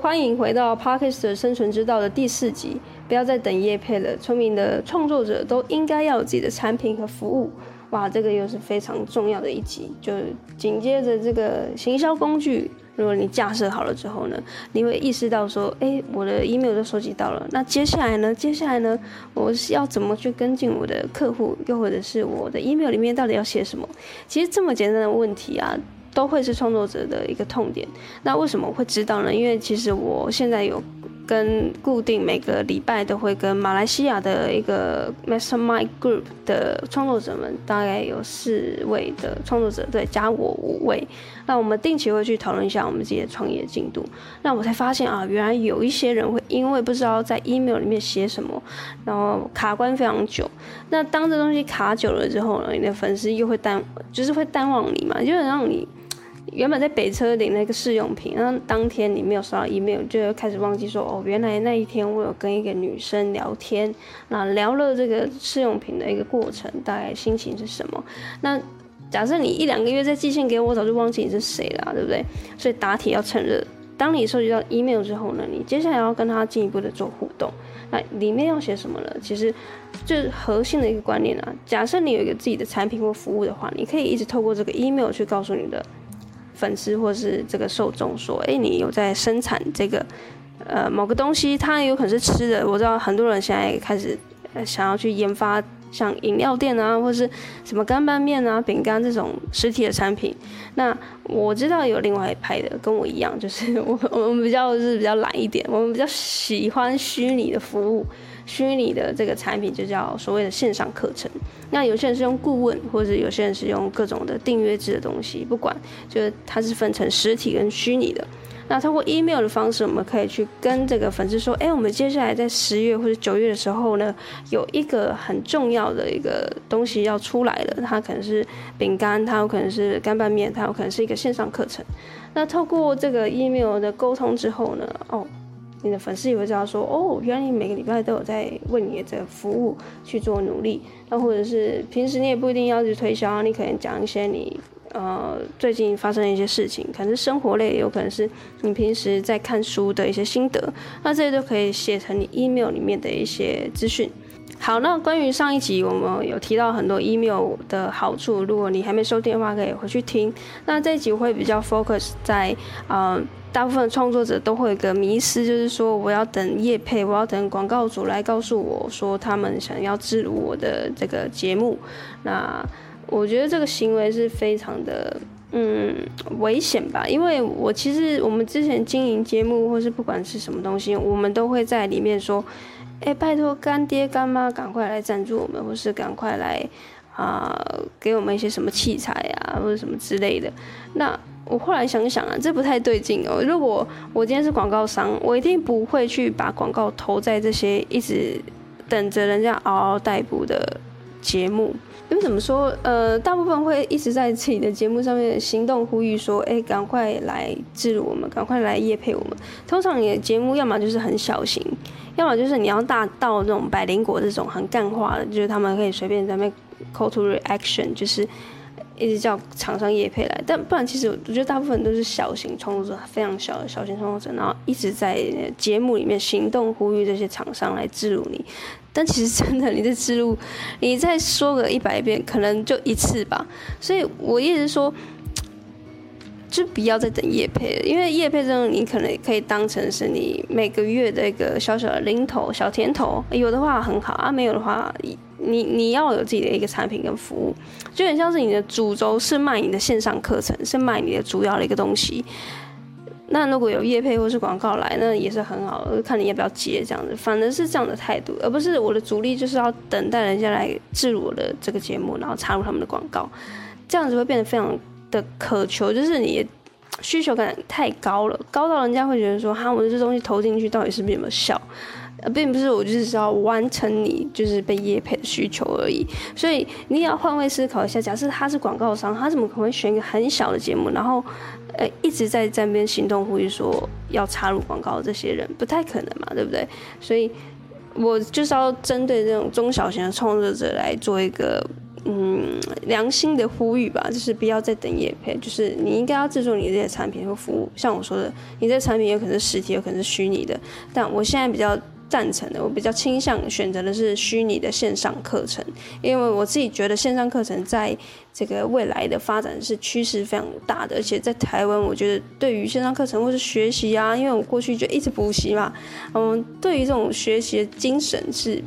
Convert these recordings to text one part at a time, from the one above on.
欢迎回到 Parkes 的生存之道的第四集。不要再等叶配了，聪明的创作者都应该要有自己的产品和服务。哇，这个又是非常重要的一集。就紧接着这个行销工具，如果你架设好了之后呢，你会意识到说，哎，我的 email 都收集到了。那接下来呢？接下来呢？我是要怎么去跟进我的客户？又或者是我的 email 里面到底要写什么？其实这么简单的问题啊。都会是创作者的一个痛点。那为什么会知道呢？因为其实我现在有跟固定每个礼拜都会跟马来西亚的一个 Mastermind Group 的创作者们，大概有四位的创作者，对，加我五位。那我们定期会去讨论一下我们自己的创业进度。那我才发现啊，原来有一些人会因为不知道在 email 里面写什么，然后卡关非常久。那当这东西卡久了之后呢，你的粉丝又会耽，就是会淡忘你嘛，就是让你。原本在北车领那个试用品，然后当天你没有收到 email，就开始忘记说哦，原来那一天我有跟一个女生聊天，那聊了这个试用品的一个过程，大概心情是什么？那假设你一两个月再寄信给我，我早就忘记你是谁了，对不对？所以打铁要趁热。当你收集到 email 之后呢，你接下来要跟他进一步的做互动，那里面要写什么呢？其实最核心的一个观念啊，假设你有一个自己的产品或服务的话，你可以一直透过这个 email 去告诉你的。粉丝或是这个受众说：“哎，你有在生产这个呃某个东西，它有可能是吃的。我知道很多人现在开始想要去研发像饮料店啊，或是什么干拌面啊、饼干这种实体的产品。那我知道有另外一派的，跟我一样，就是我我们比较是比较懒一点，我们比较喜欢虚拟的服务。”虚拟的这个产品就叫所谓的线上课程。那有些人是用顾问，或者有些人是用各种的订阅制的东西，不管，就是它是分成实体跟虚拟的。那通过 email 的方式，我们可以去跟这个粉丝说，哎，我们接下来在十月或者九月的时候呢，有一个很重要的一个东西要出来了，它可能是饼干，它有可能是干拌面，它有可能是一个线上课程。那透过这个 email 的沟通之后呢，哦。你的粉丝也会知道说，哦，原来你每个礼拜都有在为你的服务去做努力。那或者是平时你也不一定要去推销，你可能讲一些你呃最近发生的一些事情，可能是生活类，有可能是你平时在看书的一些心得。那这些都可以写成你 email 里面的一些资讯。好，那关于上一集我们有提到很多 email 的好处，如果你还没收电话，可以回去听。那这一集会比较 focus 在呃。大部分创作者都会有个迷思，就是说我要等业配，我要等广告主来告诉我说他们想要置入我的这个节目。那我觉得这个行为是非常的嗯危险吧，因为我其实我们之前经营节目或是不管是什么东西，我们都会在里面说，哎，拜托干爹干妈赶快来赞助我们，或是赶快来啊、给我们一些什么器材啊或者什么之类的。那我后来想想啊，这不太对劲哦。如果我今天是广告商，我一定不会去把广告投在这些一直等着人家嗷嗷待哺的节目。因为怎么说，呃，大部分会一直在自己的节目上面行动呼吁说，哎，赶快来置入我们，赶快来业配我们。通常你的节目要么就是很小型，要么就是你要大到那种百灵果这种很干化的，就是他们可以随便在那边 call to reaction，就是。一直叫厂商业配来，但不然其实我觉得大部分都是小型创作者，非常小的小型创作者，然后一直在节目里面行动呼吁这些厂商来置入你。但其实真的，你这置入，你再说个一百遍，可能就一次吧。所以我一直说，就不要再等业配了，因为业配这种你可能可以当成是你每个月的一个小小的零头、小甜头，有的话很好啊，没有的话。你你要有自己的一个产品跟服务，就很像是你的主轴是卖你的线上课程，是卖你的主要的一个东西。那如果有业配或是广告来，那也是很好，看你要不要接这样子。反正是这样的态度，而不是我的主力就是要等待人家来置入我的这个节目，然后插入他们的广告，这样子会变得非常的渴求，就是你需求感太高了，高到人家会觉得说，哈，我这东西投进去到底是不是有没有效？呃，并不是我就是要完成你就是被业配的需求而已，所以你也要换位思考一下。假设他是广告商，他怎么可能会选一个很小的节目，然后呃一直在在那边行动呼吁说要插入广告？这些人不太可能嘛，对不对？所以我就是要针对这种中小型的创作者来做一个嗯良心的呼吁吧，就是不要再等业配，就是你应该要制作你这些产品和服务。像我说的，你这产品有可能是实体，有可能是虚拟的，但我现在比较。赞成的，我比较倾向选择的是虚拟的线上课程，因为我自己觉得线上课程在这个未来的发展是趋势非常大的，而且在台湾，我觉得对于线上课程或是学习啊，因为我过去就一直补习嘛，嗯，对于这种学习的精神是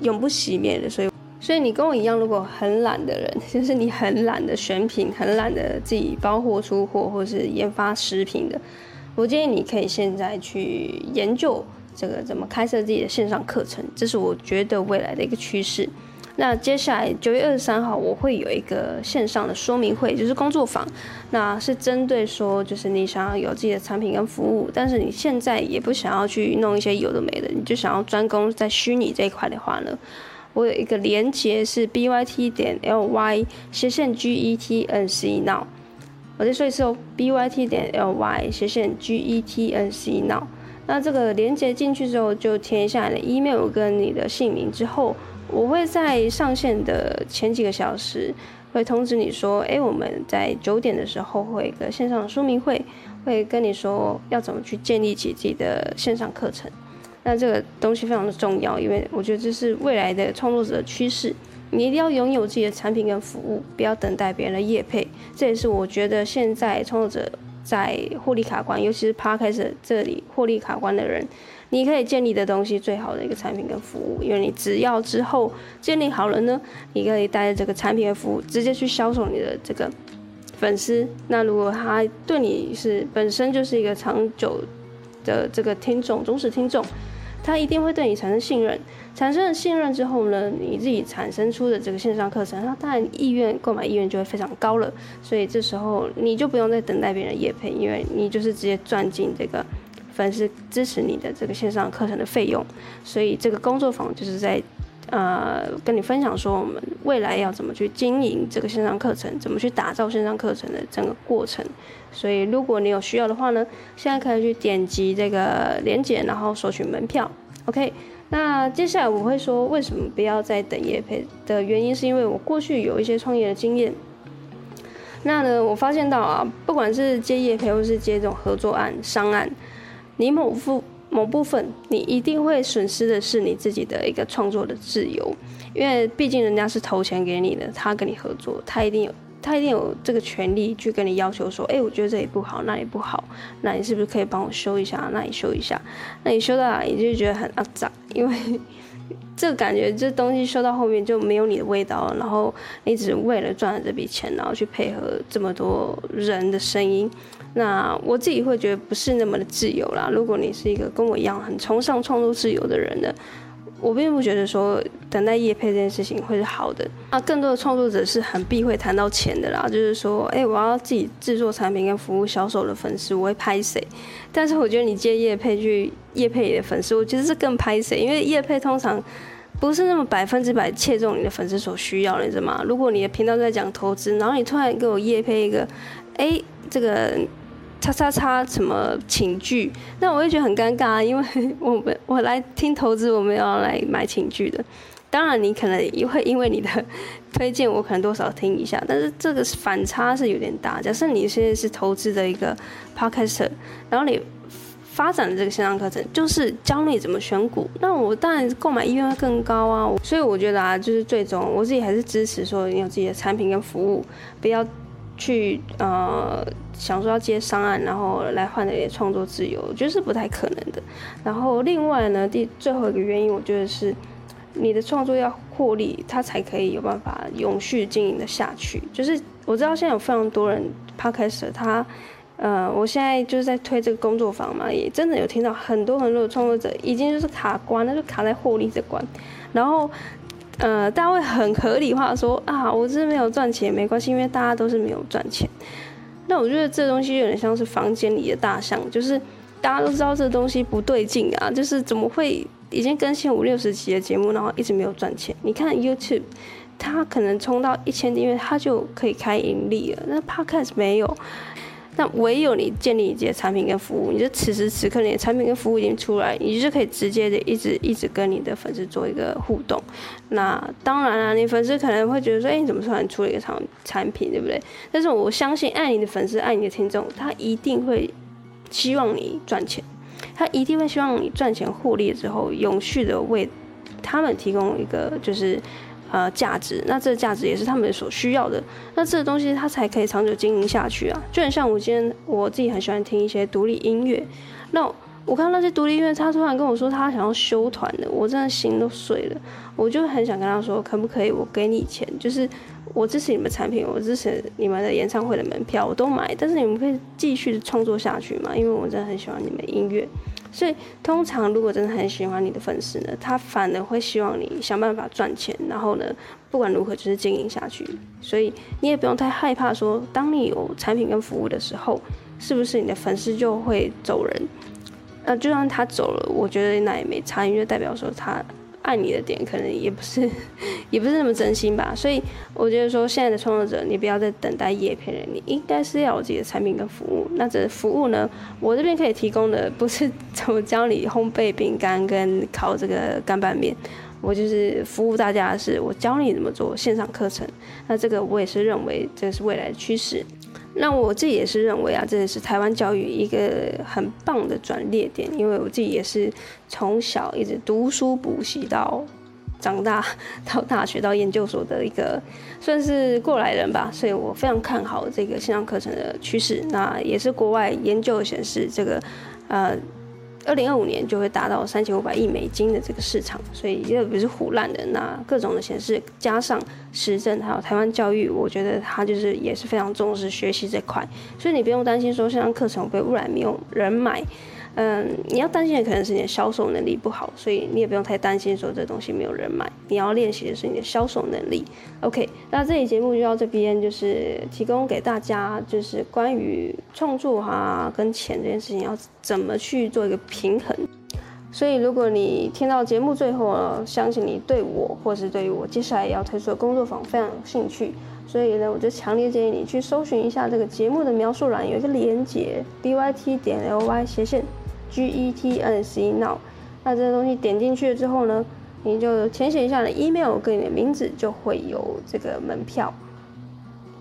永不熄灭的，所以，所以你跟我一样，如果很懒的人，就是你很懒的选品，很懒的自己包货出货或是研发食品的，我建议你可以现在去研究。这个怎么开设自己的线上课程，这是我觉得未来的一个趋势。那接下来九月二十三号我会有一个线上的说明会，就是工作坊，那是针对说，就是你想要有自己的产品跟服务，但是你现在也不想要去弄一些有的没的，你就想要专攻在虚拟这一块的话呢，我有一个连接是 b y t 点 l y 斜线 g e t n c now，我再说一次哦，b y t 点 l y 斜线 g e t n c now。那这个连接进去之后，就填一下来的 email 跟你的姓名之后，我会在上线的前几个小时会通知你说，哎，我们在九点的时候会有一个线上说明会，会跟你说要怎么去建立起自己的线上课程。那这个东西非常的重要，因为我觉得这是未来的创作者的趋势，你一定要拥有自己的产品跟服务，不要等待别人的业配。这也是我觉得现在创作者。在获利卡关，尤其是 Podcast 这里获利卡关的人，你可以建立的东西最好的一个产品跟服务，因为你只要之后建立好了呢，你可以带着这个产品和服务直接去销售你的这个粉丝。那如果他对你是本身就是一个长久的这个听众、忠实听众。他一定会对你产生信任，产生了信任之后呢，你自己产生出的这个线上课程，那当然意愿购买意愿就会非常高了。所以这时候你就不用再等待别人业配，因为你就是直接赚进这个粉丝支持你的这个线上课程的费用。所以这个工作坊就是在。呃，跟你分享说我们未来要怎么去经营这个线上课程，怎么去打造线上课程的整个过程。所以，如果你有需要的话呢，现在可以去点击这个链接，然后索取门票。OK，那接下来我会说为什么不要再等业配的原因，是因为我过去有一些创业的经验。那呢，我发现到啊，不管是接业配或是接这种合作案、商案，你某副。某部分你一定会损失的是你自己的一个创作的自由，因为毕竟人家是投钱给你的，他跟你合作，他一定有他一定有这个权利去跟你要求说，哎，我觉得这里不好，那里不好，那你是不是可以帮我修一下？那里修一下，那你修到哪里就觉得很肮脏，因为 这感觉这东西修到后面就没有你的味道了，然后你只是为了赚了这笔钱，然后去配合这么多人的声音。那我自己会觉得不是那么的自由啦。如果你是一个跟我一样很崇尚创作自由的人呢，我并不觉得说等待业配这件事情会是好的。那更多的创作者是很避讳谈到钱的啦，就是说，哎，我要自己制作产品跟服务销售的粉丝，我会拍谁？但是我觉得你接业配去业配你的粉丝，我觉得是更拍谁？因为业配通常不是那么百分之百切中你的粉丝所需要的，你知道吗？如果你的频道在讲投资，然后你突然给我业配一个，哎，这个。叉叉叉什么寝具？那我会觉得很尴尬，因为 我们我来听投资，我们要来买寝具的。当然，你可能也会因为你的推荐，我可能多少听一下。但是这个反差是有点大。假设你现在是投资的一个 podcaster，然后你发展的这个线上课程就是教你怎么选股，那我当然购买意愿会更高啊。所以我觉得啊，就是最终我自己还是支持说你有自己的产品跟服务，不要。去呃想说要接商案，然后来换那些创作自由，我觉得是不太可能的。然后另外呢，第最后一个原因，我觉得是你的创作要获利，它才可以有办法永续经营的下去。就是我知道现在有非常多人 p o d c a 他呃，我现在就是在推这个工作坊嘛，也真的有听到很多很多的创作者已经就是卡关，那就卡在获利这关，然后。呃，大家会很合理化说啊，我这没有赚钱没关系，因为大家都是没有赚钱。那我觉得这东西有点像是房间里的大象，就是大家都知道这东西不对劲啊，就是怎么会已经更新五六十集的节目，然后一直没有赚钱？你看 YouTube，它可能冲到一千订阅，它就可以开盈利了。那 Podcast 没有，那唯有你建立一些产品跟服务，你就此时此刻你的产品跟服务已经出来，你就可以直接的一直一直跟你的粉丝做一个互动。那当然了，你粉丝可能会觉得说，哎、你怎么突然出了一个产产品，对不对？但是我相信，爱你的粉丝，爱你的听众，他一定会希望你赚钱，他一定会希望你赚钱获利之后，永续的为他们提供一个就是。呃，价值，那这个价值也是他们所需要的，那这个东西它才可以长久经营下去啊。就很像我今天我自己很喜欢听一些独立音乐，那我看到那些独立音乐，他突然跟我说他想要休团的，我真的心都碎了。我就很想跟他说，可不可以我给你钱，就是我支持你们产品，我支持你们的演唱会的门票，我都买，但是你们可以继续创作下去嘛，因为我真的很喜欢你们音乐。所以，通常如果真的很喜欢你的粉丝呢，他反而会希望你想办法赚钱，然后呢，不管如何就是经营下去。所以你也不用太害怕说，当你有产品跟服务的时候，是不是你的粉丝就会走人？那就算他走了，我觉得那也没差，因为代表说他。爱你的点可能也不是，也不是那么真心吧，所以我觉得说，现在的创作者，你不要再等待业配了，你应该是要有自己的产品跟服务。那这服务呢，我这边可以提供的不是 怎么教你烘焙饼干跟烤这个干拌面，我就是服务大家的是，我教你怎么做线上课程。那这个我也是认为这是未来的趋势。那我自己也是认为啊，这也是台湾教育一个很棒的转捩点，因为我自己也是从小一直读书补习到长大，到大学到研究所的一个算是过来人吧，所以我非常看好这个线上课程的趋势。那也是国外研究显示，这个呃。二零二五年就会达到三千五百亿美金的这个市场，所以也不是唬烂的。那各种的显示加上时政，还有台湾教育，我觉得他就是也是非常重视学习这块，所以你不用担心说线上课程被污染没有人买。嗯，你要担心的可能是你的销售能力不好，所以你也不用太担心说这东西没有人买。你要练习的是你的销售能力。OK，那这期节目就到这边，就是提供给大家，就是关于创作哈跟钱这件事情要怎么去做一个平衡。所以如果你听到节目最后了，相信你对我或是对于我接下来要推出的工作坊非常有兴趣，所以呢，我就强烈建议你去搜寻一下这个节目的描述栏有一个连接，byt 点 ly 斜线。G E T N C Now，那这个东西点进去之后呢，你就填写一下你的 email 跟你的名字，就会有这个门票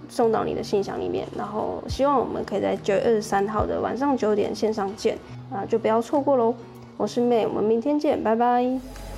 送到你的信箱里面。然后希望我们可以在九月二十三号的晚上九点线上见啊，就不要错过喽。我是 May，我们明天见，拜拜。